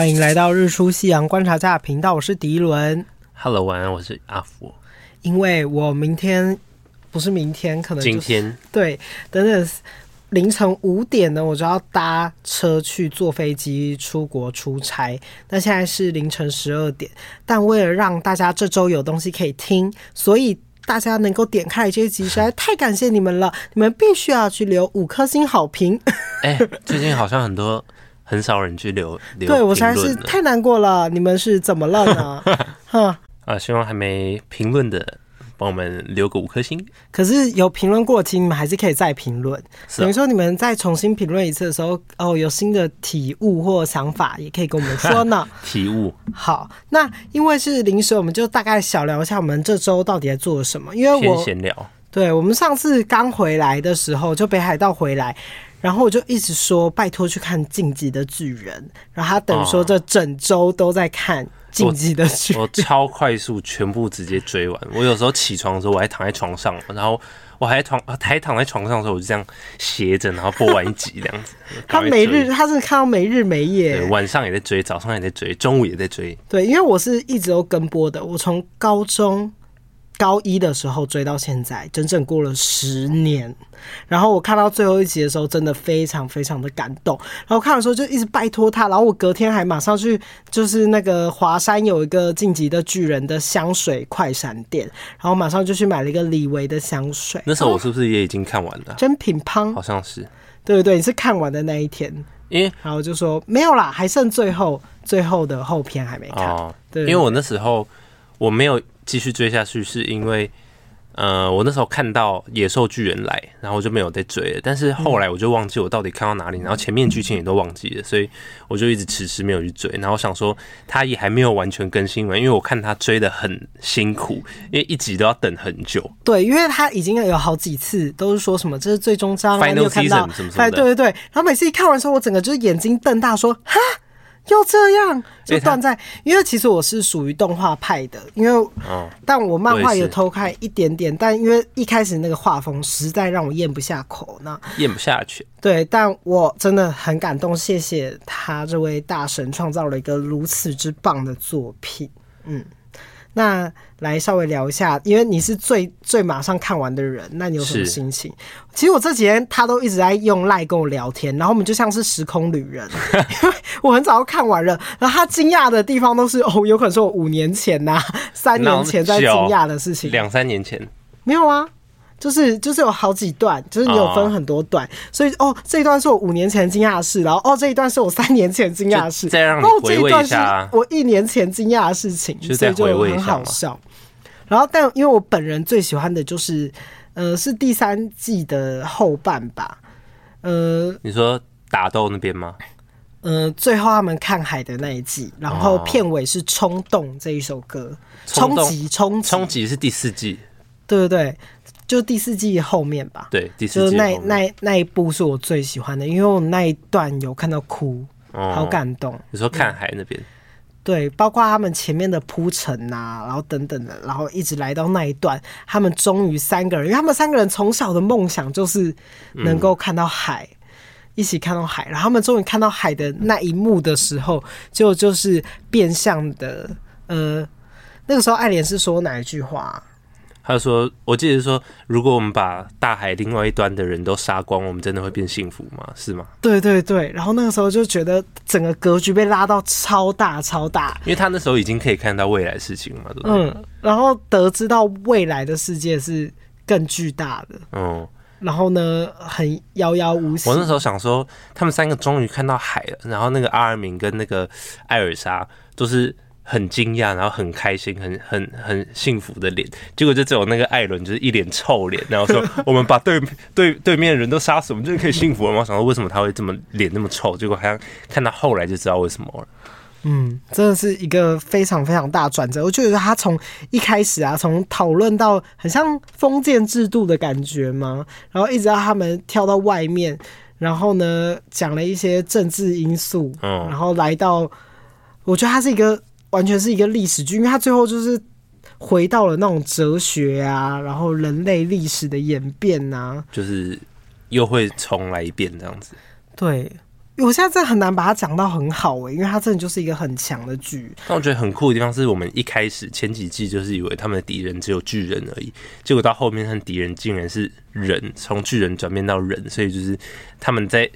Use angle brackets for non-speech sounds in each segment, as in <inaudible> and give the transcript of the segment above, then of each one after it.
欢迎来到日出夕阳观察家频道，我是迪伦。Hello，晚安，我是阿福。因为我明天不是明天，可能、就是、今天对，等等凌晨五点呢，我就要搭车去坐飞机出国出差。那现在是凌晨十二点，但为了让大家这周有东西可以听，所以。大家能够点开这一集，实在太感谢你们了！你们必须要去留五颗星好评。哎、欸，最近好像很多很少人去留留，对我实在是太难过了。你们是怎么了呢？<laughs> 哈啊，希望还没评论的。帮我们留个五颗星。可是有评论过，请你们还是可以再评论。等于说你们再重新评论一次的时候，哦，有新的体悟或想法，也可以跟我们说呢。<laughs> 体悟。好，那因为是临时，我们就大概小聊一下我们这周到底在做什么。因为我闲聊。对，我们上次刚回来的时候，就北海道回来，然后我就一直说拜托去看《进击的巨人》，然后他等于说这整周都在看。进击的巨人，<laughs> 我超快速，全部直接追完。我有时候起床的时候，我还躺在床上，然后我还躺还躺在床上的时候，我就这样斜着，然后播完一集这样子。<laughs> 他每日，他是看到没日没夜，晚上也在追，早上也在追，中午也在追。对，因为我是一直都跟播的，我从高中。高一的时候追到现在，整整过了十年。然后我看到最后一集的时候，真的非常非常的感动。然后看的时候就一直拜托他，然后我隔天还马上去，就是那个华山有一个晋级的巨人的香水快闪店，然后马上就去买了一个李维的香水。那时候我是不是也已经看完了？真品乓好像是，对对对，你是看完的那一天。因为然后就说没有啦，还剩最后最后的后篇还没看。哦，对，因为我那时候我没有。继续追下去是因为，呃，我那时候看到野兽巨人来，然后我就没有再追了。但是后来我就忘记我到底看到哪里，然后前面剧情也都忘记了，所以我就一直迟迟没有去追。然后想说他也还没有完全更新完，因为我看他追的很辛苦，因为一集都要等很久。对，因为他已经有好几次都是说什么这是最终章啊，你有看到？什么什么的。对对对，然后每次一看完之后，我整个就是眼睛瞪大，说哈。就这样就断在，因为其实我是属于动画派的，因为，但我漫画也偷看一点点，但因为一开始那个画风实在让我咽不下口，那咽不下去。对，但我真的很感动，谢谢他这位大神创造了一个如此之棒的作品，嗯。那来稍微聊一下，因为你是最最马上看完的人，那你有什么心情？其实我这几天他都一直在用赖跟我聊天，然后我们就像是时空旅人，<laughs> 因为我很早就看完了，然后他惊讶的地方都是哦，有可能是我五年前呐、啊、三年前在惊讶的事情，两三年前没有啊。就是就是有好几段，就是你有分很多段，哦、所以哦这一段是我五年前惊讶的事，然后哦这一段是我三年前惊讶的事，再让你回味一下，然后这一段是我一年前惊讶的事情，所以就很好笑。然后但因为我本人最喜欢的就是呃是第三季的后半吧，呃你说打斗那边吗？呃最后他们看海的那一季，然后片尾是冲动这一首歌，冲击冲冲击是第四季，对对对。就第四季后面吧，对，第四季就是那那那一部是我最喜欢的，因为我那一段有看到哭，哦、好感动。你说看海那边，对，包括他们前面的铺陈呐，然后等等的，然后一直来到那一段，他们终于三个人，因为他们三个人从小的梦想就是能够看到海，嗯、一起看到海，然后他们终于看到海的那一幕的时候，就就是变相的，呃，那个时候爱莲是说哪一句话？他说：“我记得说，如果我们把大海另外一端的人都杀光，我们真的会变幸福吗？是吗？”对对对。然后那个时候就觉得整个格局被拉到超大超大，因为他那时候已经可以看到未来事情嘛，对不对？嗯。然后得知到未来的世界是更巨大的，嗯。然后呢，很遥遥无期。我那时候想说，他们三个终于看到海了。然后那个阿尔敏跟那个艾尔莎都是。很惊讶，然后很开心，很很很幸福的脸，结果就只有那个艾伦就是一脸臭脸，然后说我们把对 <laughs> 对对面的人都杀死，我们就可以幸福了吗？我想说为什么他会这么脸那么臭？结果好像看到后来就知道为什么了。嗯，真的是一个非常非常大转折。我觉得他从一开始啊，从讨论到很像封建制度的感觉嘛，然后一直到他们跳到外面，然后呢讲了一些政治因素，嗯，然后来到，我觉得他是一个。完全是一个历史剧，因为它最后就是回到了那种哲学啊，然后人类历史的演变啊，就是又会重来一遍这样子。对，我现在真的很难把它讲到很好诶、欸，因为它真的就是一个很强的剧。但我觉得很酷的地方是我们一开始前几季就是以为他们的敌人只有巨人而已，结果到后面他们敌人竟然是人，从巨人转变到人，所以就是他们在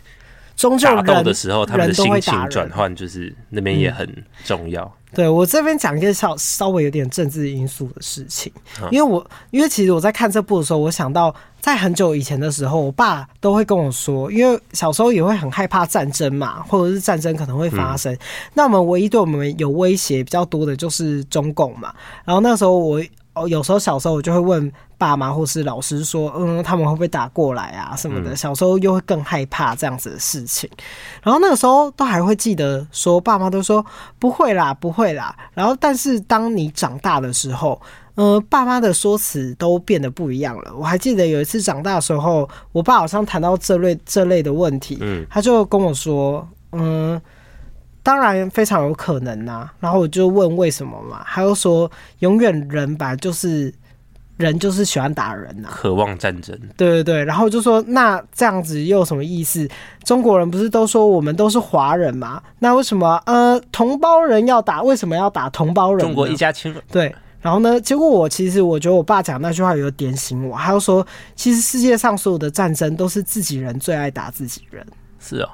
打斗的时候，他们的心情转换就是那边也很重要。嗯。对，我这边讲一个稍稍微有点政治因素的事情，因为我因为其实我在看这部的时候，我想到在很久以前的时候，我爸都会跟我说，因为小时候也会很害怕战争嘛，或者是战争可能会发生，那我们唯一对我们有威胁比较多的就是中共嘛，然后那时候我。哦，有时候小时候我就会问爸妈或是老师说，嗯，他们会不会打过来啊什么的？小时候又会更害怕这样子的事情，然后那个时候都还会记得说，爸妈都说不会啦，不会啦。然后，但是当你长大的时候，呃，爸妈的说辞都变得不一样了。我还记得有一次长大的时候，我爸好像谈到这类这类的问题，嗯，他就跟我说，嗯。当然非常有可能呐、啊，然后我就问为什么嘛，他又说永远人吧，就是人就是喜欢打人呐、啊，渴望战争。对对对，然后就说那这样子又有什么意思？中国人不是都说我们都是华人吗？那为什么呃同胞人要打？为什么要打同胞人？中国一家亲。对，然后呢？结果我其实我觉得我爸讲那句话有点醒我，他又说其实世界上所有的战争都是自己人最爱打自己人。是哦。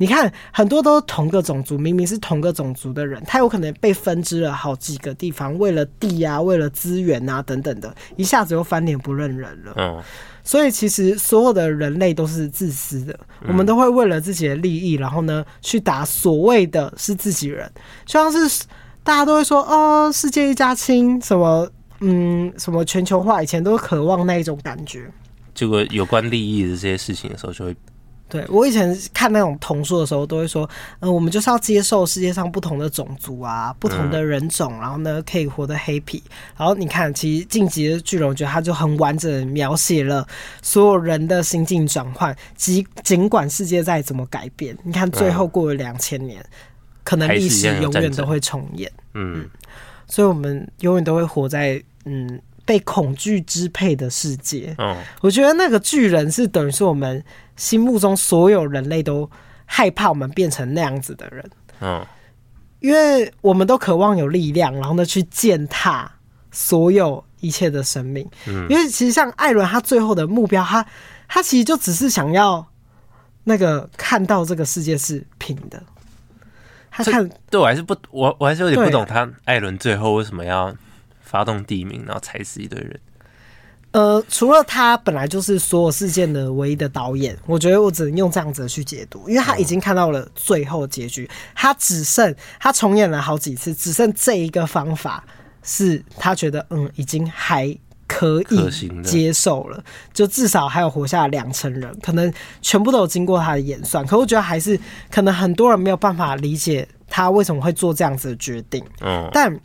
你看，很多都是同个种族，明明是同个种族的人，他有可能被分支了好几个地方，为了地啊，为了资源啊等等的，一下子又翻脸不认人了。嗯，所以其实所有的人类都是自私的，我们都会为了自己的利益，然后呢去打所谓的是自己人，就像是大家都会说哦，世界一家亲，什么嗯，什么全球化，以前都渴望那一种感觉，结果有关利益的这些事情的时候，就会。对，我以前看那种童书的时候，都会说，嗯，我们就是要接受世界上不同的种族啊，不同的人种，然后呢，可以活得 happy。然后你看，其实《进击的巨人》，我觉得他就很完整描写了所有人的心境转换，即尽管世界再怎么改变，你看最后过了两千年，可能历史永远都会重演。嗯，所以我们永远都会活在嗯。被恐惧支配的世界，嗯，我觉得那个巨人是等于是我们心目中所有人类都害怕我们变成那样子的人，嗯，因为我们都渴望有力量，然后呢去践踏所有一切的生命，嗯，因为其实像艾伦他最后的目标，他他其实就只是想要那个看到这个世界是平的，他看对我还是不我我还是有点不懂他艾伦最后为什么要。发动地名，然后踩死一堆人。呃，除了他本来就是所有事件的唯一的导演，我觉得我只能用这样子去解读，因为他已经看到了最后结局，他只剩他重演了好几次，只剩这一个方法是他觉得嗯已经还可以接受了，就至少还有活下两成人，可能全部都有经过他的演算，可我觉得还是可能很多人没有办法理解他为什么会做这样子的决定。嗯，但。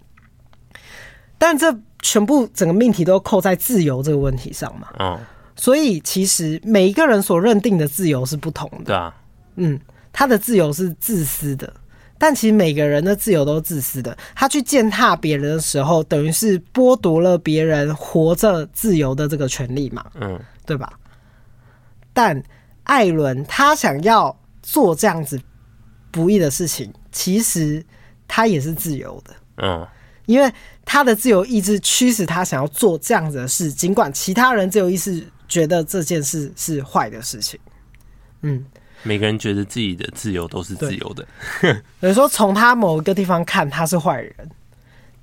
但这全部整个命题都扣在自由这个问题上嘛？嗯，所以其实每一个人所认定的自由是不同的。对啊，嗯，他的自由是自私的，但其实每个人的自由都是自私的。他去践踏别人的时候，等于是剥夺了别人活着自由的这个权利嘛？嗯，对吧？但艾伦他想要做这样子不义的事情，其实他也是自由的。嗯。因为他的自由意志驱使他想要做这样子的事，尽管其他人自由意志觉得这件事是坏的事情。嗯，每个人觉得自己的自由都是自由的。等于说，从他某一个地方看他是坏人，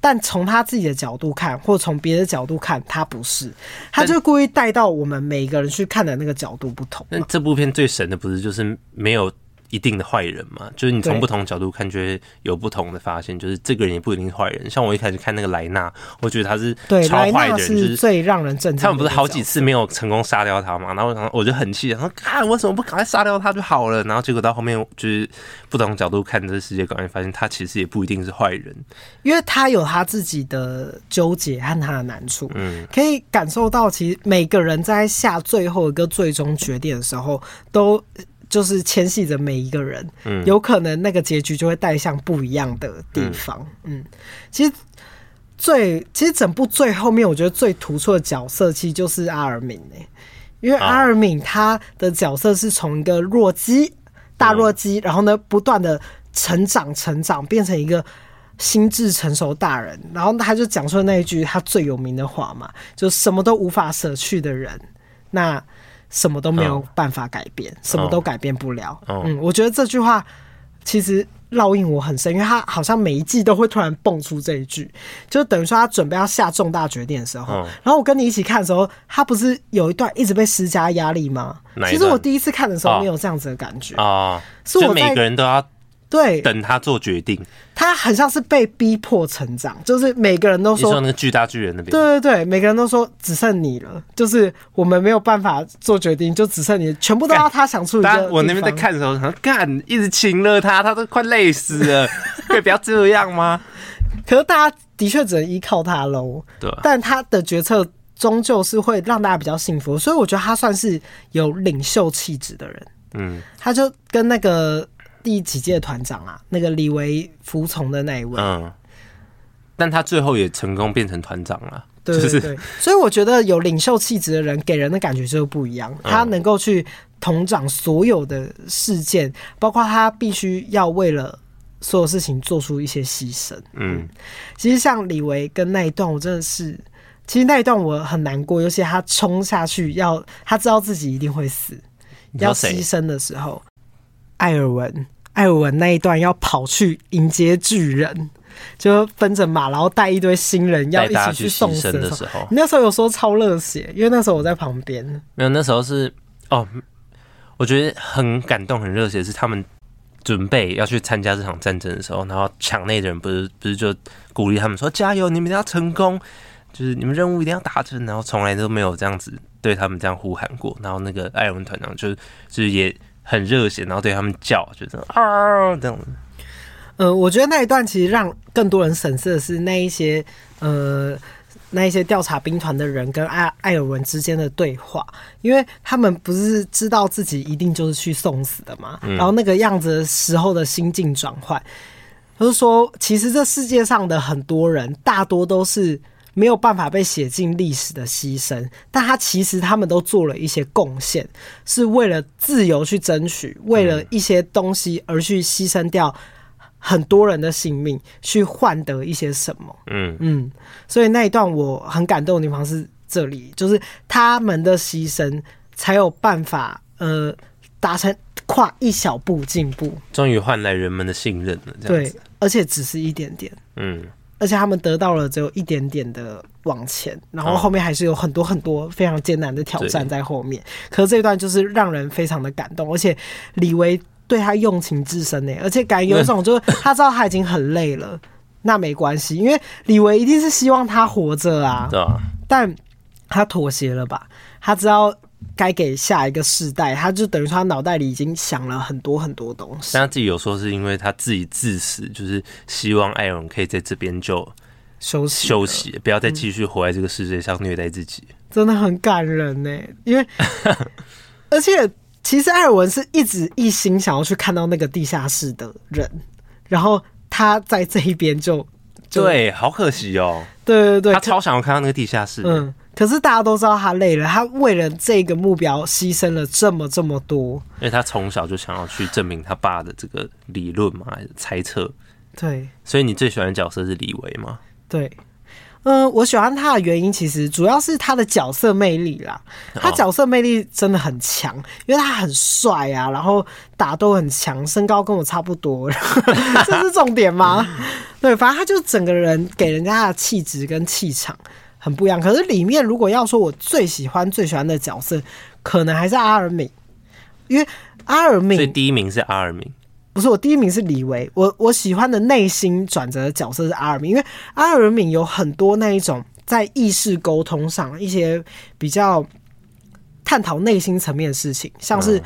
但从他自己的角度看，或从别的角度看他不是，他就故意带到我们每个人去看的那个角度不同。那这部片最神的不是就是没有。一定的坏人嘛，就是你从不同角度看，觉得有不同的发现。就是这个人也不一定是坏人。像我一开始看那个莱纳，我觉得他是超坏的人，就是最让人震惊。他们不是好几次没有成功杀掉他嘛？然后我就很气，然后看为什么不赶快杀掉他就好了？然后结果到后面就是不同角度看这个世界，感觉发现他其实也不一定是坏人，因为他有他自己的纠结和他的难处。嗯，可以感受到，其实每个人在下最后一个最终决定的时候都。就是牵系着每一个人，嗯，有可能那个结局就会带向不一样的地方，嗯，嗯，其实最其实整部最后面，我觉得最突出的角色其实就是阿尔敏，因为阿尔敏他的角色是从一个弱鸡大弱鸡，然后呢，不断的成长成长，变成一个心智成熟大人。然后他就讲出了那一句他最有名的话嘛，就什么都无法舍去的人，那什么都没有办法改变，什么都改变不了。嗯，我觉得这句话其实。烙印我很深，因为他好像每一季都会突然蹦出这一句，就等于说他准备要下重大决定的时候。嗯、然后我跟你一起看的时候，他不是有一段一直被施加压力吗？其实我第一次看的时候没有这样子的感觉啊，哦、是我每个人都要。对，等他做决定，他很像是被逼迫成长，就是每个人都说，你说那个巨大巨人那边，对对对，每个人都说只剩你了，就是我们没有办法做决定，就只剩你，全部都要他想出一个。我那边在看的时候，他干一直亲了他，他都快累死了，<laughs> 可以不要这样吗？可是大家的确只能依靠他喽，对，但他的决策终究是会让大家比较幸福，所以我觉得他算是有领袖气质的人，嗯，他就跟那个。第几届团长啊？那个李维服从的那一位，嗯，但他最后也成功变成团长了，对对对。就是、所以我觉得有领袖气质的人给人的感觉就不一样，他能够去统掌所有的事件，包括他必须要为了所有事情做出一些牺牲。嗯，其实像李维跟那一段，我真的是，其实那一段我很难过，尤其他冲下去要，他知道自己一定会死，要牺牲的时候。艾尔文，艾尔文那一段要跑去迎接巨人，就分着马，然后带一堆新人要一起去送死的时候，你那时候有说超热血，因为那时候我在旁边。没有，那时候是哦，我觉得很感动、很热血，是他们准备要去参加这场战争的时候，然后场内的人不是不是就鼓励他们说加油，你们一定要成功，就是你们任务一定要达成，然后从来都没有这样子对他们这样呼喊过，然后那个艾尔文团长就就是也。很热血，然后对他们叫，就是啊这样子。呃，我觉得那一段其实让更多人审视的是那一些呃那一些调查兵团的人跟艾艾尔文之间的对话，因为他们不是知道自己一定就是去送死的嘛，嗯、然后那个样子的时候的心境转换，就是说，其实这世界上的很多人大多都是。没有办法被写进历史的牺牲，但他其实他们都做了一些贡献，是为了自由去争取，为了一些东西而去牺牲掉很多人的性命，去换得一些什么。嗯嗯，所以那一段我很感动的地方是这里，就是他们的牺牲才有办法呃达成跨一小步进步，终于换来人们的信任了。这样对，而且只是一点点。嗯。而且他们得到了只有一点点的往前，然后后面还是有很多很多非常艰难的挑战在后面。可是这一段就是让人非常的感动，而且李维对他用情至深呢，而且感觉有一种就是他知道他已经很累了，那没关系，因为李维一定是希望他活着啊，但他妥协了吧？他知道。该给下一个世代，他就等于说他脑袋里已经想了很多很多东西。但他自己有说是因为他自己自私，就是希望艾尔文可以在这边就休息休息，不要再继续活在这个世界上虐待自己。嗯、真的很感人呢，因为 <laughs> 而且其实艾尔文是一直一心想要去看到那个地下室的人，然后他在这一边就，就对，好可惜哦。对对对，他超想要看到那个地下室。嗯。可是大家都知道他累了，他为了这个目标牺牲了这么这么多。因为他从小就想要去证明他爸的这个理论嘛，猜测？对。所以你最喜欢的角色是李维吗？对。嗯、呃，我喜欢他的原因其实主要是他的角色魅力啦。他角色魅力真的很强，因为他很帅啊，然后打斗很强，身高跟我差不多，<laughs> 这是重点吗？<laughs> 对，反正他就整个人给人家的气质跟气场。很不一样，可是里面如果要说我最喜欢最喜欢的角色，可能还是阿尔敏，因为阿尔敏，所以第一名是阿尔敏，不是我第一名是李维，我我喜欢的内心转折的角色是阿尔敏，因为阿尔敏有很多那一种在意识沟通上一些比较探讨内心层面的事情，像是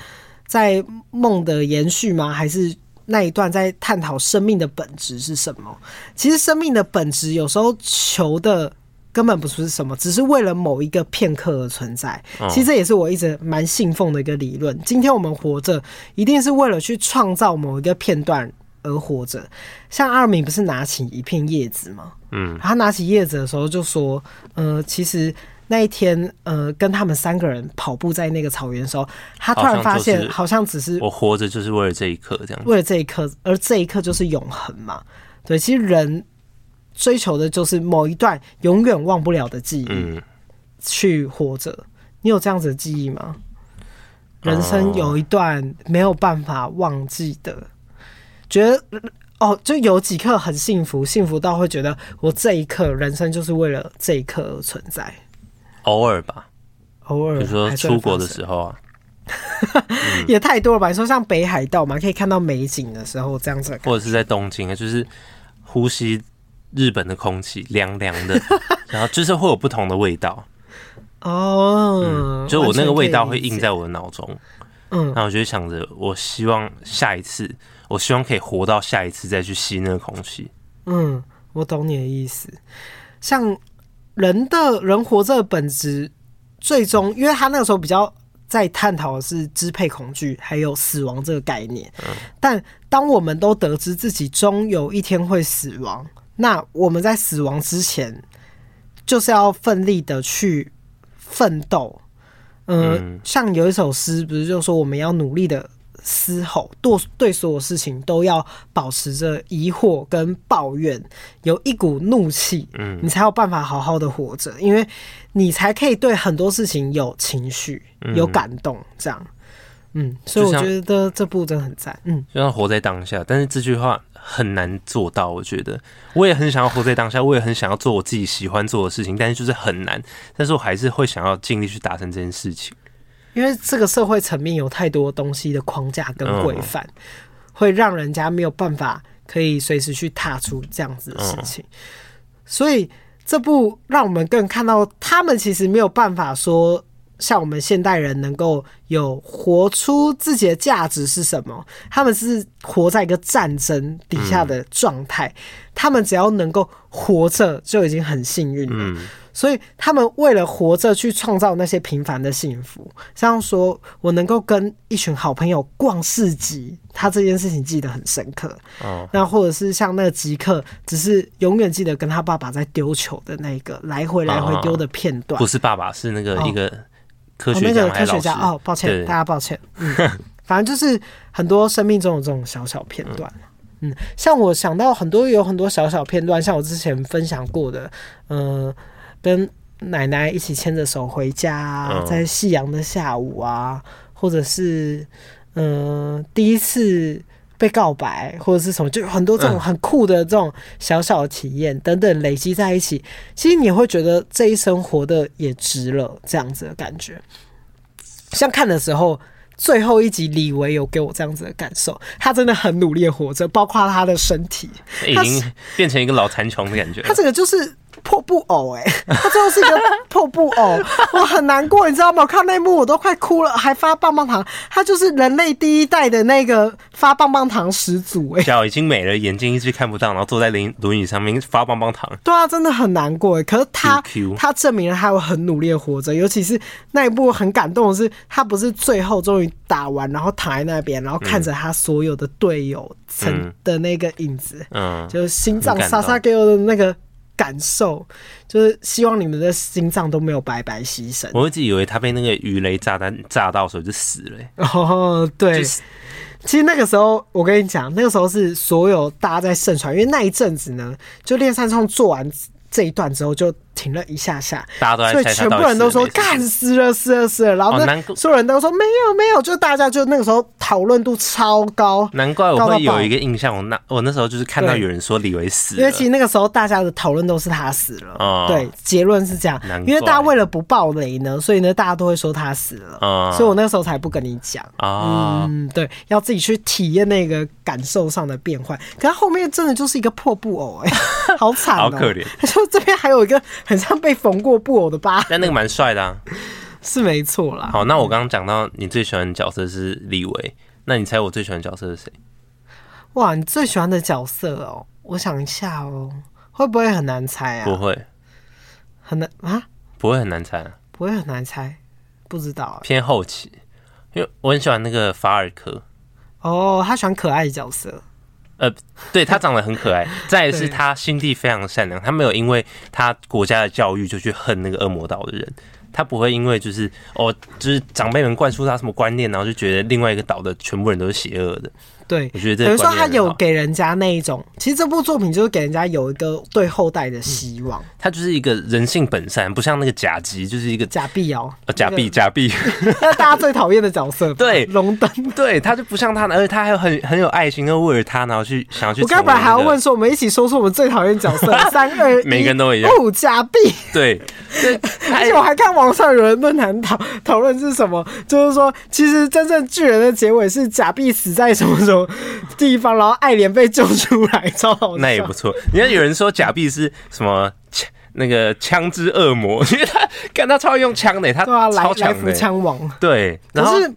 在梦的延续吗？还是那一段在探讨生命的本质是什么？其实生命的本质有时候求的。根本不是什么，只是为了某一个片刻而存在。其实这也是我一直蛮信奉的一个理论。今天我们活着，一定是为了去创造某一个片段而活着。像阿尔敏不是拿起一片叶子吗？嗯，他拿起叶子的时候就说：“呃，其实那一天，呃，跟他们三个人跑步在那个草原的时候，他突然发现，好像只是我活着就是为了这一刻，这样为了这一刻，而这一刻就是永恒嘛。对，其实人追求的就是某一段永远忘不了的记忆，嗯，去活着。你有这样子的记忆吗？人生有一段没有办法忘记的，觉得哦，就有几刻很幸福，幸福到会觉得我这一刻人生就是为了这一刻而存在。偶尔吧，偶尔，比如说出国的时候啊，<laughs> 也太多了吧？你说像北海道嘛，可以看到美景的时候这样子，或者是在东京啊，就是呼吸日本的空气，凉凉的，<laughs> 然后就是会有不同的味道。哦、嗯，就我那个味道会印在我的脑中，嗯，然后我就想着，我希望下一次，我希望可以活到下一次再去吸那个空气。嗯，我懂你的意思。像人的人活着的本质，最终，因为他那个时候比较在探讨的是支配恐惧还有死亡这个概念。嗯，但当我们都得知自己终有一天会死亡，那我们在死亡之前，就是要奋力的去。奋斗，嗯，像有一首诗，不是就说我们要努力的嘶吼，对对所有事情都要保持着疑惑跟抱怨，有一股怒气，嗯，你才有办法好好的活着，因为你才可以对很多事情有情绪、有感动，这样，嗯，所以我觉得这部真的很赞，嗯，就像活在当下，但是这句话。很难做到，我觉得我也很想要活在当下，我也很想要做我自己喜欢做的事情，但是就是很难。但是我还是会想要尽力去达成这件事情，因为这个社会层面有太多东西的框架跟规范，嗯，会让人家没有办法可以随时去踏出这样子的事情。嗯，所以这部让我们更看到，他们其实没有办法说。像我们现代人能够有活出自己的价值是什么？他们是活在一个战争底下的状态，他们只要能够活着就已经很幸运了。所以他们为了活着去创造那些平凡的幸福。像说我能够跟一群好朋友逛市集，他这件事情记得很深刻。哦，那或者是像那个吉克，只是永远记得跟他爸爸在丢球的那个来回来回丢的片段。不是爸爸，是那个一个。科学哦，那个科学家哦，抱歉，大家抱歉。<laughs> 嗯，反正就是很多生命中的这种小小片段。嗯，像我想到很多有很多小小片段，像我之前分享过的，嗯、呃，跟奶奶一起牵着手回家，在夕阳的下午啊，或者是嗯、呃，第一次。被告白或者是什么，就有很多这种很酷的这种小小的体验等等累积在一起，其实你会觉得这一生活的也值了，这样子的感觉。像看的时候，最后一集李维有给我这样子的感受，他真的很努力活着，包括他的身体，已经变成一个老残穷的感觉。他这个就是。破布偶哎、他最后是一个破布偶，我很难过，你知道吗？我看那幕我都快哭了，还发棒棒糖，他就是人类第一代的那个发棒棒糖始祖哎、脚已经没了，眼睛一直看不到，然后坐在轮轮椅上面发棒棒糖。对啊，真的很难过哎、可是他他证明了他有很努力的活着，尤其是那一幕很感动的是，他不是最后终于打完，然后躺在那边，然后看着他所有的队友曾的那个影子，嗯，就是心脏沙沙给我的那个。感受就是希望你们的心脏都没有白白牺牲。我一直以为他被那个鱼雷炸弹炸到的时候就死了、欸。哦，对，其实那个时候我跟你讲，那个时候是所有大家在盛传，因为那一阵子呢，就练三创做完这一段之后就。停了一下下，大家都在所以全部人都说干死了死了死了，然后那所有人都说没有没有，就大家就那个时候讨论度超高。难怪我会有一个印象，我那我那时候就是看到有人说李维死了，因为其实那个时候大家的讨论都是他死了。哦、对，结论是这样，因为大家为了不爆雷呢，所以呢大家都会说他死了。哦、所以我那个时候才不跟你讲。哦、嗯，对，要自己去体验那个感受上的变换。可他后面真的就是一个破布偶、欸，哎，好惨、喔，<laughs> 好可怜。<laughs> 他说这边还有一个。很像被缝过布偶的疤，但那个蛮帅的啊，是没错啦。好，那我刚刚讲到你最喜欢的角色是李维，那你猜我最喜欢的角色是谁？哇，你最喜欢的角色哦，我想一下哦，会不会很难猜啊？不会，很难啊？不会很难猜啊？不会很难猜，不知道。偏后期，因为我很喜欢那个法尔科。哦，他喜欢可爱的角色。呃，对他长得很可爱，<laughs> 再来是他心地非常善良，他没有因为他国家的教育就去恨那个恶魔岛的人。他不会因为就是哦，就是长辈们灌输他什么观念，然后就觉得另外一个岛的全部人都是邪恶的。对，我觉得等于说他有给人家那一种，其实这部作品就是给人家有一个对后代的希望。嗯、他就是一个人性本善，不像那个甲吉，就是一个假币哦，假币假币，<laughs> 那大家最讨厌的角色。对，龙灯，对他就不像他，而且他还有很很有爱心，又为了他，然后去想要去、我刚本来还要问说，我们一起说出我们最讨厌角色，<laughs> 三二一，每个人都一样。哦，假币。对，对，<laughs> 而且我还看网上有人论坛讨讨论是什么，就是说，其实真正巨人的结尾是假币死在什么什么地。地方，然后爱莲被救出来，超好。那也不错。你看有人说假币是什么枪？那个枪之恶魔，<laughs> 因为他看他超会用枪的，他超强的枪王。对，然后可是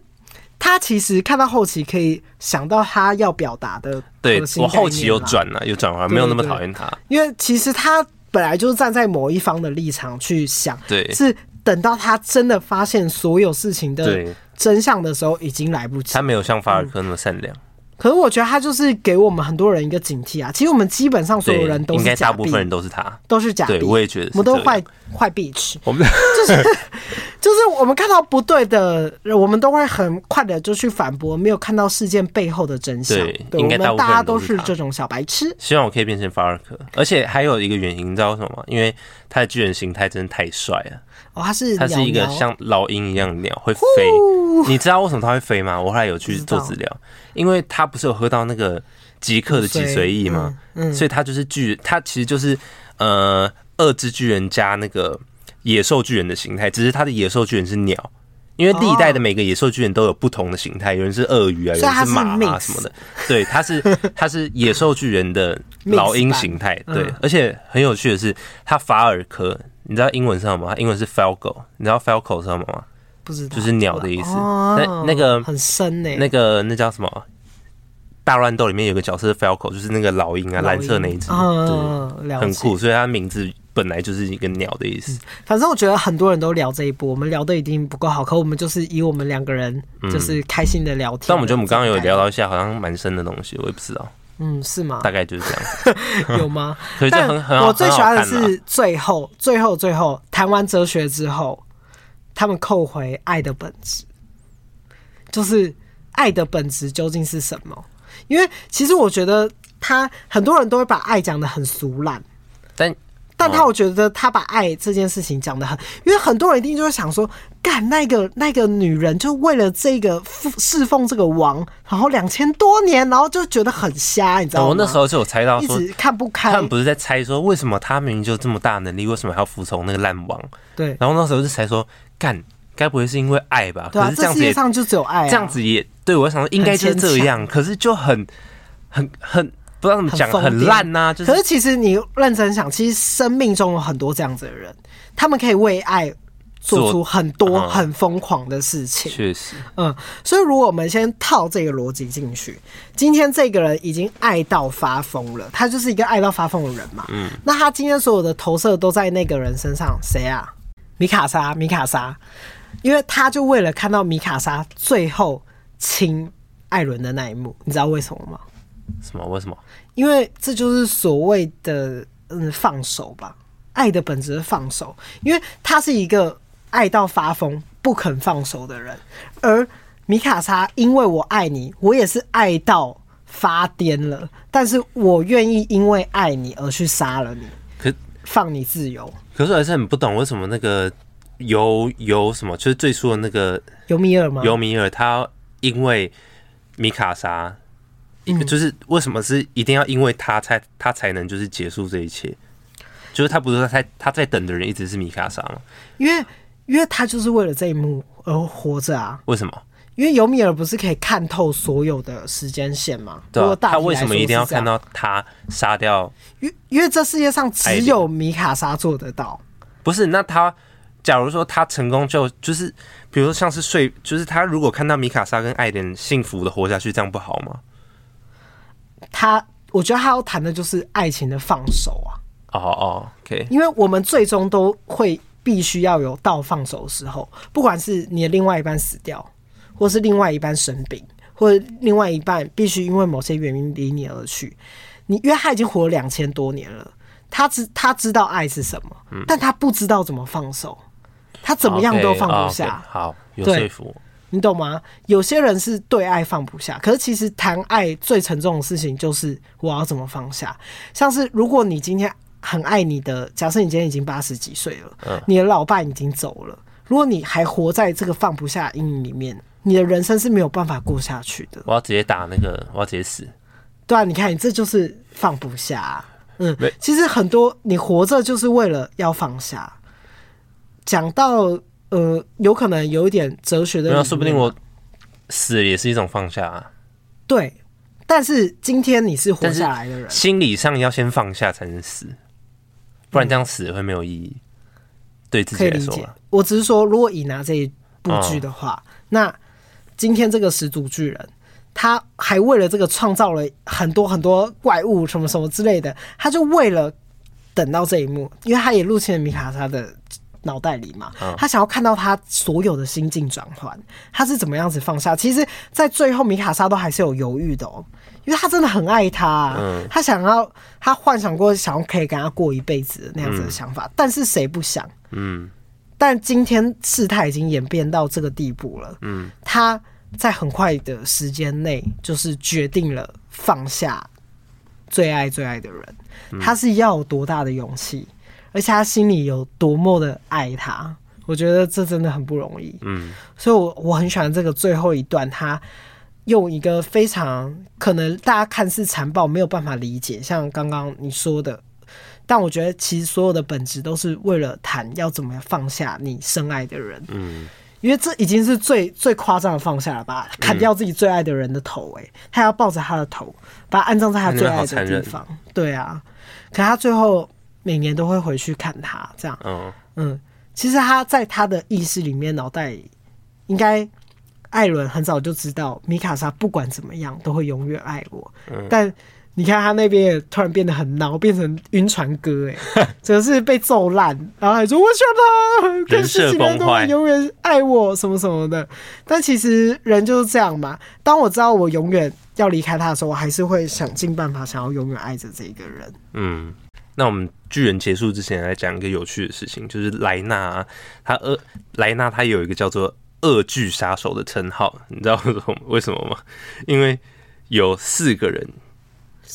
他其实看到后期可以想到他要表达的。对，我后期有转了，有转弯，没有那么讨厌他。因为其实他本来就是站在某一方的立场去想，对，是等到他真的发现所有事情的真相的时候，已经来不及。他没有像法尔科那么善良。嗯可是我觉得他就是给我们很多人一个警惕啊！其实我们基本上所有人都是假，应该大部分人都是他，都是假币。对，我也觉得，我们都坏坏 bitch。我们就是 <laughs> 就是我们看到不对的，我们都会很快的就去反驳，没有看到事件背后的真相。对，应该大大家都是这种小白痴。希望我可以变成法尔克，而且还有一个原因，你知道为什么吗？因为他的巨人形态真的太帅了。哦，他是它是一个像老鹰一样的鸟，会飞。你知道为什么它会飞吗？我后来有去做资料。因为它不是有喝到那个极客的脊髓液吗？嗯，嗯，所以它就是巨，它其实就是呃，二只巨人加那个野兽巨人的形态，只是它的野兽巨人是鸟，因为历代的每个野兽巨人都有不同的形态，有人是鳄鱼啊，有人是马啊什么的，对，它是 <laughs> 它是野兽巨人的老鹰形态，<laughs> 对，而且很有趣的是，它法尔科，你知道英文是什么吗？英文是 Falco，你知道 Falco 是什么吗？不知道，就是鸟的意思。那那个很深呢，那个那叫什么？大乱斗里面有个角色是 Falco，就是那个老鹰啊，蓝色那一只，对，很酷。所以它名字本来就是一个鸟的意思。反正我觉得很多人都聊这一部，我们聊的已经不够好，可我们就是以我们两个人就是开心的聊天。但我们觉得我们刚刚有聊到一下，好像蛮深的东西，我也不知道。嗯，是吗？大概就是这样。<laughs> 有吗？<laughs> 但我最喜欢的是最后，最后，最后谈完哲学之后。他们扣回爱的本质，就是爱的本质究竟是什么？因为其实我觉得他很多人都会把爱讲得很俗烂，但但他我觉得他把爱这件事情讲得很，因为很多人一定就会想说，干那个那个女人就为了这个侍奉这个王，然后两千多年，然后就觉得很瞎，你知道吗？我那时候就有猜到说，一直看不开。他们不是在猜说，为什么他明明就这么大能力，为什么还要服从那个烂王？对。然后那时候就猜说。干，该不会是因为爱吧？对啊，可是这样子世界上就只有爱，这样子也对我想说应该就是这样，可是就很很很不知道怎么讲，很烂呐。就是，可是其实你认真想，其实生命中有很多这样子的人，他们可以为爱做出很多很疯狂的事情。确实，嗯，所以如果我们先套这个逻辑进去，今天这个人已经爱到发疯了，他就是一个爱到发疯的人嘛。嗯，那他今天所有的投射都在那个人身上，谁啊？米卡莎，米卡莎，因为他就为了看到米卡莎最后亲艾伦的那一幕，你知道为什么吗？什么？为什么？因为这就是所谓的嗯放手吧，爱的本质是放手，因为他是一个爱到发疯不肯放手的人，而米卡莎因为我爱你，我也是爱到发癫了，但是我愿意因为爱你而去杀了你，可放你自由。可是我还是很不懂，为什么那个尤尤什么，就是最初的那个尤米尔吗？尤米尔他因为米卡莎，嗯，就是为什么是一定要因为他才他才能就是结束这一切？就是他不是他在他在等的人一直是米卡莎吗？因为因为他就是为了这一幕而活着啊！为什么？因为尤米尔不是可以看透所有的时间线吗？对啊，他为什么一定要看到他杀掉？因因为这世界上只有米卡莎做得到。不是，那他假如说他成功就，就就是比如说像是睡，就是他如果看到米卡莎跟艾莲幸福的活下去，这样不好吗？他我觉得他要谈的就是爱情的放手啊。哦哦，OK。因为我们最终都会必须要有到放手的时候，不管是你的另外一半死掉。或是另外一半生病，或者另外一半必须因为某些原因离你而去，你因为他已经活了两千多年了，他知他知道爱是什么，嗯、但他不知道怎么放手，他怎么样都放不下。Okay, okay, 好，有说服，你懂吗？有些人是对爱放不下，可是其实谈爱最沉重的事情就是我要怎么放下。像是如果你今天很爱你的，假设你今天已经八十几岁了，嗯、你的老伴已经走了，如果你还活在这个放不下阴影里面。你的人生是没有办法过下去的。我要直接打那个，我要直接死。对啊，你看，你这就是放不下。嗯，其实很多你活着就是为了要放下。讲到呃，有可能有一点哲学的，没有，说不定我死也是一种放下啊。对，但是今天你是活下来的人，心理上要先放下才能死，不然这样死会没有意义。嗯、对自己来说，我只是说，如果以拿这一部剧的话，嗯、那。今天这个始祖巨人，他还为了这个创造了很多很多怪物什么什么之类的，他就为了等到这一幕，因为他也入侵了米卡莎的脑袋里嘛，他想要看到他所有的心境转换，他是怎么样子放下。其实，在最后米卡莎都还是有犹豫的哦，因为他真的很爱他，他想要他幻想过想要可以跟他过一辈子的那样子的想法，但是谁不想？嗯。但今天事态已经演变到这个地步了，嗯，他在很快的时间内就是决定了放下最爱最爱的人，他是要有多大的勇气，而且他心里有多么的爱他，我觉得这真的很不容易，嗯，所以我我很喜欢这个最后一段，他用一个非常可能大家看似残暴没有办法理解，像刚刚你说的。但我觉得，其实所有的本质都是为了谈要怎么放下你深爱的人。嗯，因为这已经是最最夸张的放下了吧？<laughs> 砍掉自己最爱的人的头，欸，哎，他要抱着他的头，把他安葬在他最爱的地方。对啊，可他最后每年都会回去看他，这样。嗯嗯，其实他在他的意识里面，脑袋里应该艾伦很早就知道，米卡莎不管怎么样都会永远爱我。嗯，但。你看他那边也突然变得很孬，变成晕船哥哎，<laughs> 真的是被揍烂，然后还说我想他，跟十几年都永远爱我什么什么的。但其实人就是这样嘛。当我知道我永远要离开他的时候，我还是会想尽办法想要永远爱着这个人。嗯，那我们巨人结束之前来讲一个有趣的事情，就是莱纳他二莱纳他有一个叫做二巨杀手的称号，你知道为什么吗？因为有四个人。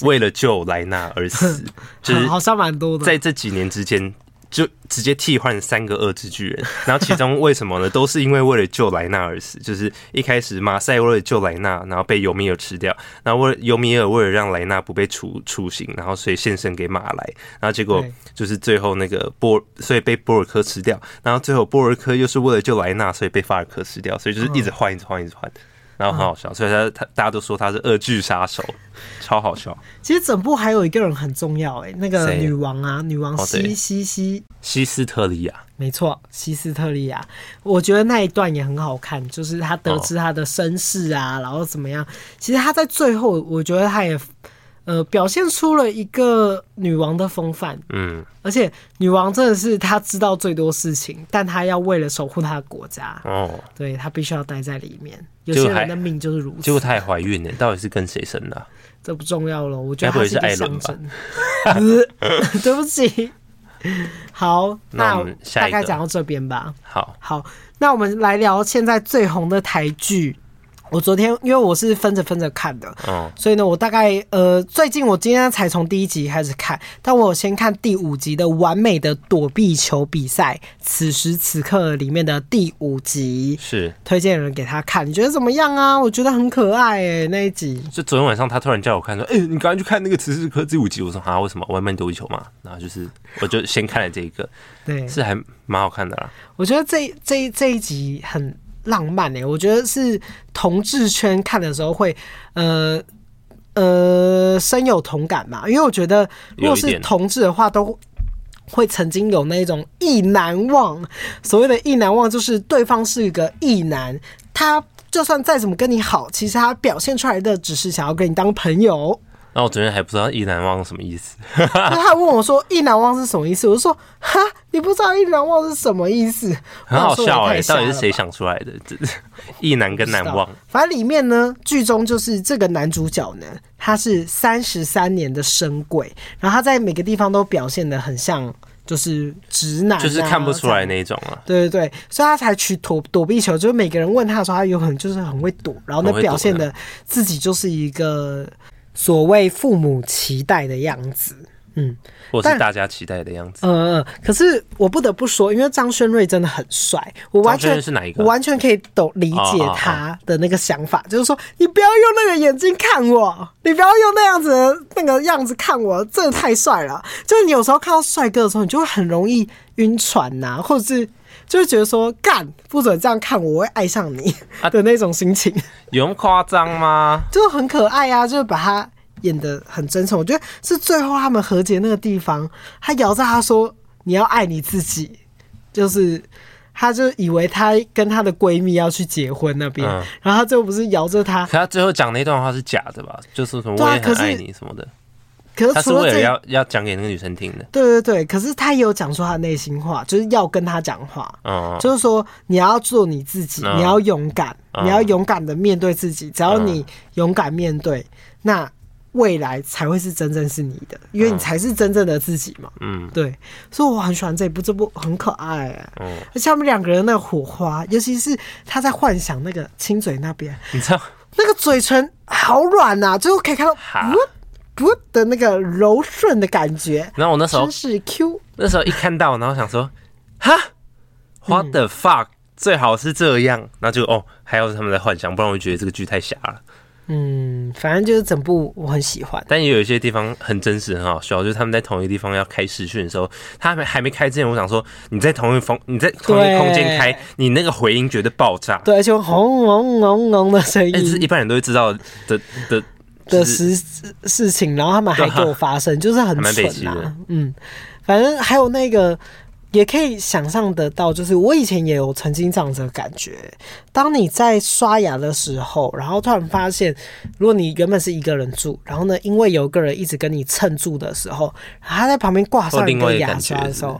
为了救莱纳而死，<laughs> 就是好像蛮多的。在这几年之间，就直接替换三个二之巨人。然后其中为什么呢？都是因为为了救莱纳而死。就是一开始马赛为了救莱纳，然后被尤米尔吃掉。然后为尤米尔为了让莱纳不被处处刑，然后所以献身给马来。然后结果就是最后那个波，所以被波尔科吃掉。然后最后波尔科又是为了救莱纳，所以被法尔科吃掉。所以就是一直换，一直换，一直换。然后很好笑，嗯、所以他他大家都说他是恶剧杀手，超好笑。<laughs> 其实整部还有一个人很重要，哎，那个女王啊，女王西、哦、西西西斯特利亚，没错，西斯特利亚。我觉得那一段也很好看，就是他得知他的身世啊，哦、然后怎么样。其实他在最后，我觉得他也。呃，表现出了一个女王的风范，嗯，而且女王真的是她知道最多事情，但她要为了守护她的国家，哦，对，她必须要待在里面。有些人的命就是如此。结果她也怀孕呢，到底是跟谁生的啊？这不重要了，我觉得她是艾伦吧。<laughs> 对不起。好，那我们大概讲到这边吧。好，好，那我们来聊现在最红的台剧。我昨天因为我是分着分着看的，哦，所以呢，我大概呃，最近我今天才从第一集开始看，但我先看第五集的完美的躲避球比赛，此时此刻里面的第五集是推荐人给他看，你觉得怎么样啊？我觉得很可爱哎、欸，那一集。就昨天晚上他突然叫我看说，哎、欸，你赶快去看那个此时此刻第五集。我说啊，为什么完美躲避球嘛？然后就是我就先看了这一个，对，是还蛮好看的啦。我觉得这这这一集很。浪漫诶、欸，我觉得是同志圈看的时候会，呃呃深有同感嘛。因为我觉得，如果是同志的话，都会曾经有那种意难忘。所谓的意难忘，就是对方是一个意男，他就算再怎么跟你好，其实他表现出来的只是想要跟你当朋友。然后我昨天还不知道“意难忘”什么意思，<laughs> 他问我说“意难忘”是什么意思？我说：“哈，你不知道‘意难忘’是什么意思？<laughs> ”很好笑哎、欸，到底是谁想出来的？<laughs> 这“意难”跟“难忘”，反正里面呢，剧中就是这个男主角呢，他是三十三年的深鬼，然后他在每个地方都表现的很像。就是直男、啊，就是看不出来那一种啊。对对对，所以他才去躲躲避球。就是每个人问他的时候，他有可能就是很会躲，然后呢表现的自己就是一个所谓父母期待的样子。嗯，或是大家期待的样子。嗯嗯，可是我不得不说，因为张轩瑞真的很帅，我完全是哪一个？我完全可以懂理解他的那个想法，就是说你不要用那个眼睛看我，你不要用那样子的那个样子看我，真的太帅了。就是你有时候看到帅哥的时候，你就会很容易晕船呐，或者是就是觉得说干不准这样看我，我会爱上你的那种心情。有那么夸张吗？就很可爱啊，就是把他。演的很真诚，我觉得是最后他们和解那个地方，他摇着他说：“你要爱你自己。”就是，他就以为他跟她的闺蜜要去结婚那边，嗯、然后他最后不是摇着他。可他最后讲那段话是假的吧？就是什么我也很爱你什么的。可是，他是为了要要讲给那个女生听的。对对对，可是他也有讲出他的内心话，就是要跟他讲话。嗯，就是说你要做你自己，嗯、你要勇敢，嗯、你要勇敢的面对自己。只要你勇敢面对，那。未来才会是真正是你的，因为你才是真正的自己嘛。嗯，对，所以我很喜欢这一部，这部很可爱、欸。嗯，而且他们两个人那个火花，尤其是他在幻想那个亲嘴那边，你知道那个嘴唇好软呐、啊，最后可以看到不不的那个柔顺的感觉。然后我那时候真是 Q，那时候一看到，然后想说，哈，What the fuck，、嗯、最好是这样，然后就哦，还有他们在幻想，不然我就觉得这个剧太瞎了。嗯，反正就是整部我很喜欢，但也有一些地方很真实，很好笑。就是他们在同一个地方要开视讯的时候，他们还没开之前，我想说你在同一个你在同一空间开，你那个回音绝对爆炸，对，而且轰轰隆隆的声音，一般人都会知道的的的、事事情，然后他们还给我 <laughs> 发生，就是很蠢啊。嗯，反正还有那个。也可以想象得到，就是我以前也有曾经这样子的感觉。当你在刷牙的时候，然后突然发现，如果你原本是一个人住，然后呢，因为有个人一直跟你蹭住的时候，他在旁边挂上一个牙刷的时候，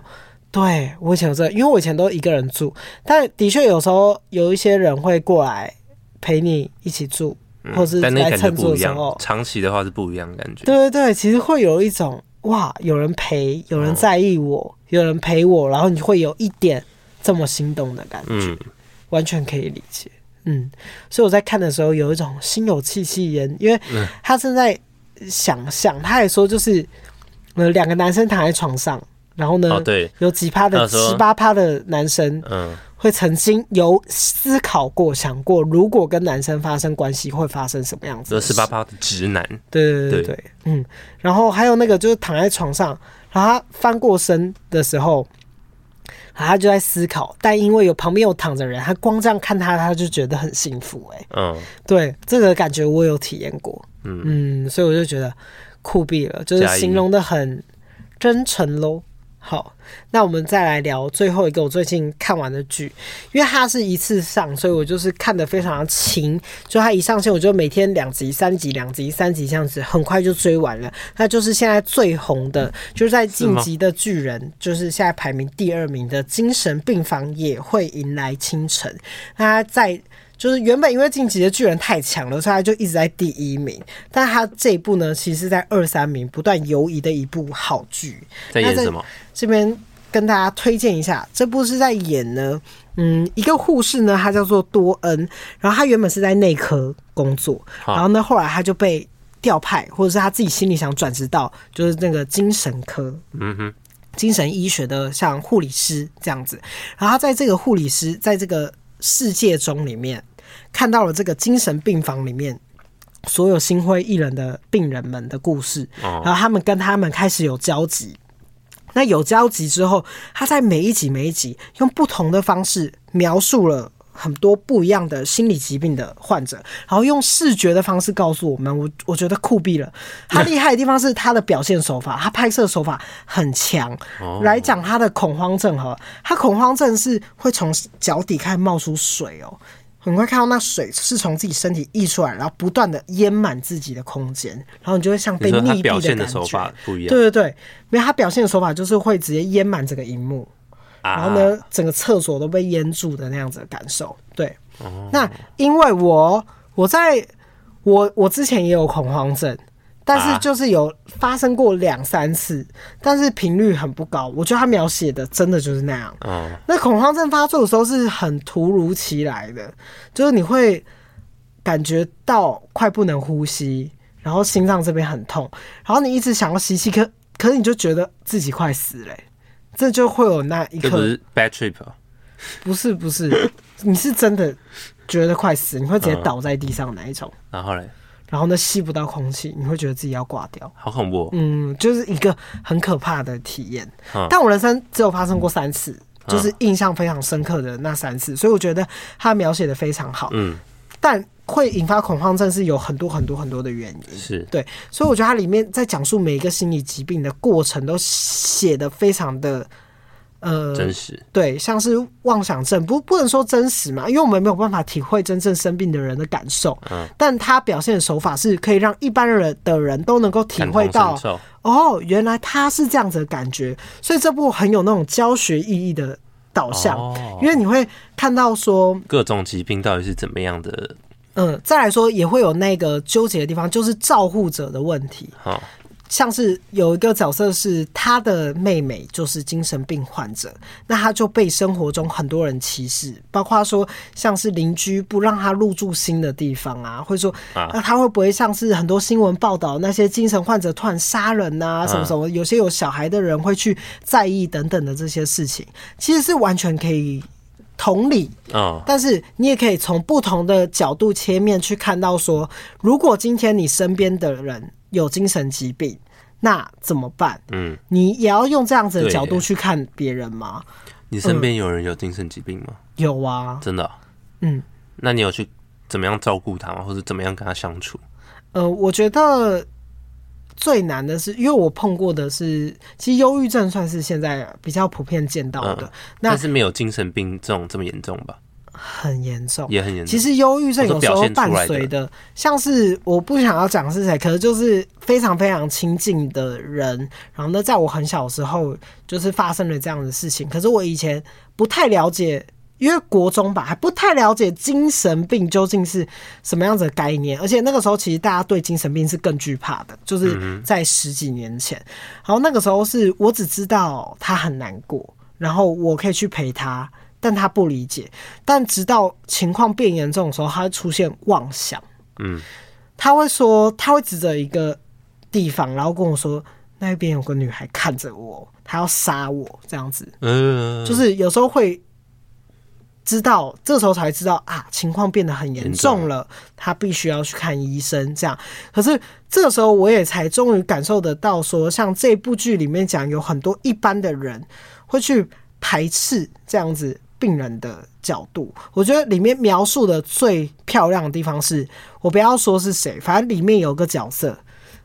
对，我以前有这个，因为我以前都一个人住，但的确有时候有一些人会过来陪你一起住，或者是在乘坐的时候，长期的话是不一样的感觉。对对对，其实会有一种。哇，有人陪，有人在意我，哦、有人陪我，然后你会有一点这么心动的感觉，嗯、完全可以理解。嗯，所以我在看的时候有一种心有戚戚焉，因为他正在想象，他也说就是呃两个男生躺在床上，然后呢，哦、对，有几趴的十八趴的男生，嗯。会曾经有思考过、想过，如果跟男生发生关系会发生什么样子？这十八八的直男，对对对对，嗯。然后还有那个就是躺在床上，然后他翻过身的时候，他就在思考。但因为有旁边有躺着人，他光这样看他，他就觉得很幸福。哎，嗯，对，这个感觉我有体验过。嗯嗯，所以我就觉得酷毙了，就是形容的很真诚喽。好，那我们再来聊最后一个我最近看完的剧，因为它是一次上，所以我就是看的非常的勤。就它一上线，我就每天两集、三集、两集、三集这样子，很快就追完了。那就是现在最红的，就是在《晋级的巨人》，就是现在排名第二名的《精神病房也会迎来清晨》。那他在。就是原本因为晋级的巨人太强了，所以他就一直在第一名。但他这一部呢，其实是在二三名不断游移的一部好剧。在演什么？这边跟大家推荐一下，这部是在演呢，嗯，一个护士呢，他叫做多恩，然后他原本是在内科工作，然后呢，后来他就被调派，或者是他自己心里想转职到就是那个精神科，嗯哼，精神医学的像护理师这样子。然后他在这个护理师在这个世界中里面。看到了这个精神病房里面所有心灰意冷的病人们的故事，然后他们跟他们开始有交集。那有交集之后，他在每一集每一集用不同的方式描述了很多不一样的心理疾病的患者，然后用视觉的方式告诉我们。我我觉得酷毙了。<laughs> 他厉害的地方是他的表现手法，他拍摄手法很强。来讲他的恐慌症哈，他恐慌症是会从脚底开始冒出水哦。很快看到那水是从自己身体溢出来，然后不断的淹满自己的空间，然后你就会像被溺毙的感觉。表现的手法不一样。对对对，没有他表现的手法就是会直接淹满整个荧幕，然后呢，整个厕所都被淹住的那样子的感受。对，那因为我我在我我之前也有恐慌症。但是就是有发生过两三次，啊、但是频率很不高。我觉得他描写的真的就是那样。嗯，那恐慌症发作的时候是很突如其来的，就是你会感觉到快不能呼吸，然后心脏这边很痛，然后你一直想要吸气，可可是你就觉得自己快死了，这就会有那一刻。不是 bad trip？不是不是，你是真的觉得快死，你会直接倒在地上哪一种。嗯、然后嘞？然后呢，吸不到空气，你会觉得自己要挂掉，好恐怖。嗯，就是一个很可怕的体验。嗯、但我人生只有发生过三次，嗯、就是印象非常深刻的那三次，所以我觉得他描写的非常好。嗯，但会引发恐慌症是有很多很多很多的原因。是对，所以我觉得它里面在讲述每一个心理疾病的过程都写得非常的。呃，真实对，像是妄想症，不不能说真实嘛，因为我们没有办法体会真正生病的人的感受。嗯，但他表现的手法是可以让一般人的人都能够体会到，哦，原来他是这样子的感觉，所以这部很有那种教学意义的导向，哦、因为你会看到说各种疾病到底是怎么样的。嗯，再来说也会有那个纠结的地方，就是照护者的问题。好、哦。像是有一个角色是他的妹妹，就是精神病患者，那他就被生活中很多人歧视，包括说像是邻居不让他入住新的地方啊，或者说那他会不会像是很多新闻报道那些精神患者突然杀人啊，什么什么，有些有小孩的人会去在意等等的这些事情，其实是完全可以同理。啊，但是你也可以从不同的角度切面去看到说，如果今天你身边的人有精神疾病。那怎么办？嗯，你也要用这样子的角度去看别人吗？你身边有人有精神疾病吗？嗯、有啊，真的、喔。嗯，那你有去怎么样照顾他吗？或者怎么样跟他相处？呃，我觉得最难的是，因为我碰过的是，其实忧郁症算是现在比较普遍见到的，嗯、那但是没有精神病这种这么严重吧？很严重，也很严重。其实忧郁症有时候伴随的，像是我不想要讲是谁，可是就是非常非常亲近的人。然后呢，在我很小的时候，就是发生了这样的事情。可是我以前不太了解，因为国中吧，还不太了解精神病究竟是什么样子的概念。而且那个时候，其实大家对精神病是更惧怕的，就是在十几年前。然后那个时候是我只知道他很难过，然后我可以去陪他。但他不理解，但直到情况变严重的时候，他会出现妄想。嗯，他会说，他会指着一个地方，然后跟我说，那边有个女孩看着我，她要杀我，这样子。嗯，就是有时候会知道，这时候才知道啊，情况变得很严重了，他必须要去看医生。这样，可是这个时候我也才终于感受得到，说像这部剧里面讲，有很多一般的人会去排斥这样子。病人的角度，我觉得里面描述的最漂亮的地方是，我不要说是谁，反正里面有个角色，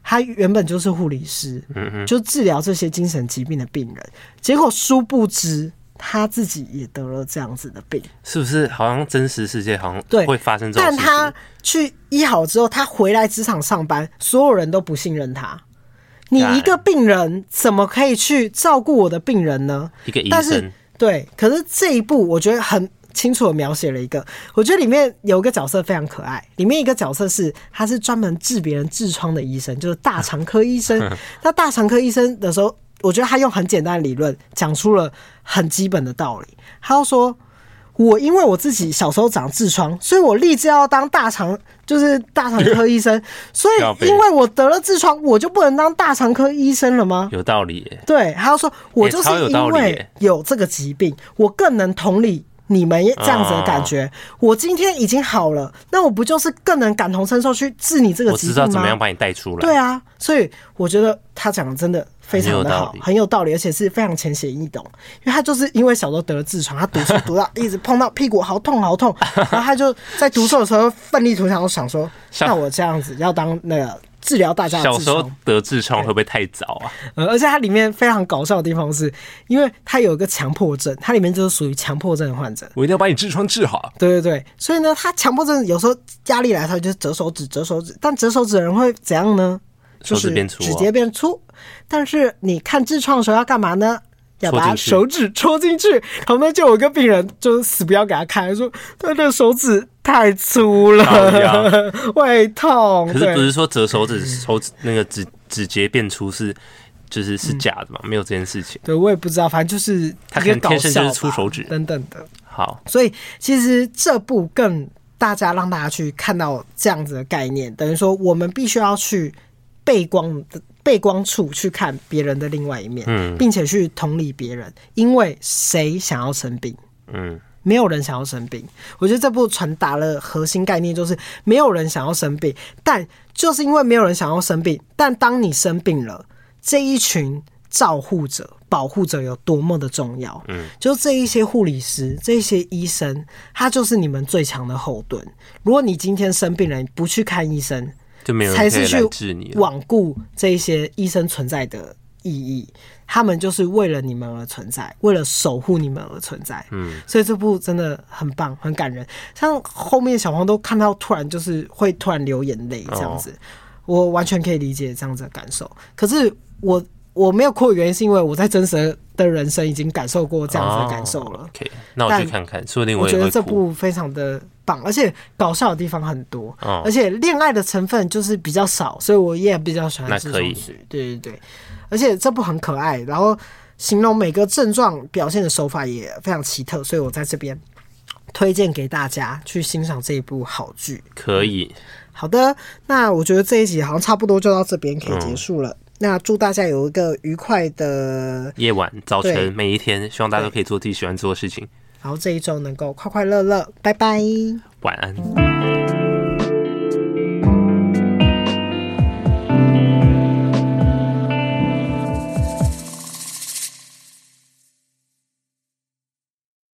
他原本就是护理师，嗯嗯，就治疗这些精神疾病的病人，结果殊不知他自己也得了这样子的病，是不是？好像真实世界好像对会发生这种事情，但他去医好之后，他回来职场上班，所有人都不信任他。你一个病人怎么可以去照顾我的病人呢？一个医生。对，可是这一部我觉得很清楚的描写了一个，我觉得里面有一个角色非常可爱，里面一个角色是他是专门治别人痔疮的医生，就是大肠科医生。<laughs> 那大肠科医生的时候，我觉得他用很简单的理论讲出了很基本的道理，他就说。我因为我自己小时候长痔疮，所以我立志要当大肠，就是大肠科医生。<laughs> 所以因为我得了痔疮，我就不能当大肠科医生了吗？有道理耶。对，他就说，我就是因为有这个疾病，我更能同理你们这样子的感觉。我今天已经好了，那我不就是更能感同身受去治你这个疾病吗？我知道怎么样把你带出来。对啊，所以我觉得他讲的真的。非常的好，很有道理，而且是非常浅显易懂。因为他就是因为小时候得了痔疮，他读书 <laughs> 读到一直碰到屁股好痛好痛，然后他就在读书的时候奋力图强，想说，像我这样子要当那个治疗大家的。小时候得痔疮会不会太早啊？呃，而且它里面非常搞笑的地方是，因为它有一个强迫症，它里面就是属于强迫症的患者。我一定要把你痔疮治好。对对对，所以呢，他强迫症有时候压力来，他就是折手指，折手指。但折手指的人会怎样呢？就是指节变粗。但是你看痔疮的时候要干嘛呢？要把手指戳进去，然后呢，就有一个病人就是死不要给他看，说他的手指太粗了，会痛。<laughs> 可是不是说折手指手指那个指指节变粗是就是是假的嘛？没有这件事情。对，我也不知道，反正就是他可能天生就是粗手指等等的。好，所以其实这部更大家让大家去看到这样子的概念，等于说我们必须要去背光的。背光处去看别人的另外一面，嗯，并且去同理别人，因为谁想要生病？嗯，没有人想要生病。我觉得这部传达了核心概念，就是没有人想要生病，但就是因为没有人想要生病，但当你生病了，这一群照护者、保护者有多么的重要？嗯，就这一些护理师、这些医生，他就是你们最强的后盾。如果你今天生病了，你不去看医生。就没有才是去罔顾这一些医生存在的意义，他们就是为了你们而存在，为了守护你们而存在。嗯，所以这部真的很棒，很感人。像后面小黄都看到，突然就是会突然流眼泪这样子，我完全可以理解这样子的感受。可是我我没有哭的原因，是因为我在真实的人生已经感受过这样子的感受了。OK，那我去看看，说不定我觉得这部非常的棒。而且搞笑的地方很多，哦、而且恋爱的成分就是比较少，所以我也比较喜欢这种剧。对对对，而且这部很可爱，然后形容每个症状表现的手法也非常奇特，所以我在这边推荐给大家去欣赏这一部好剧。可以，好的，那我觉得这一集好像差不多就到这边可以结束了。嗯、那祝大家有一个愉快的夜晚、早晨，每一天，希望大家都可以做自己喜欢做的事情。然后这一周能够快快乐乐，拜拜，晚安。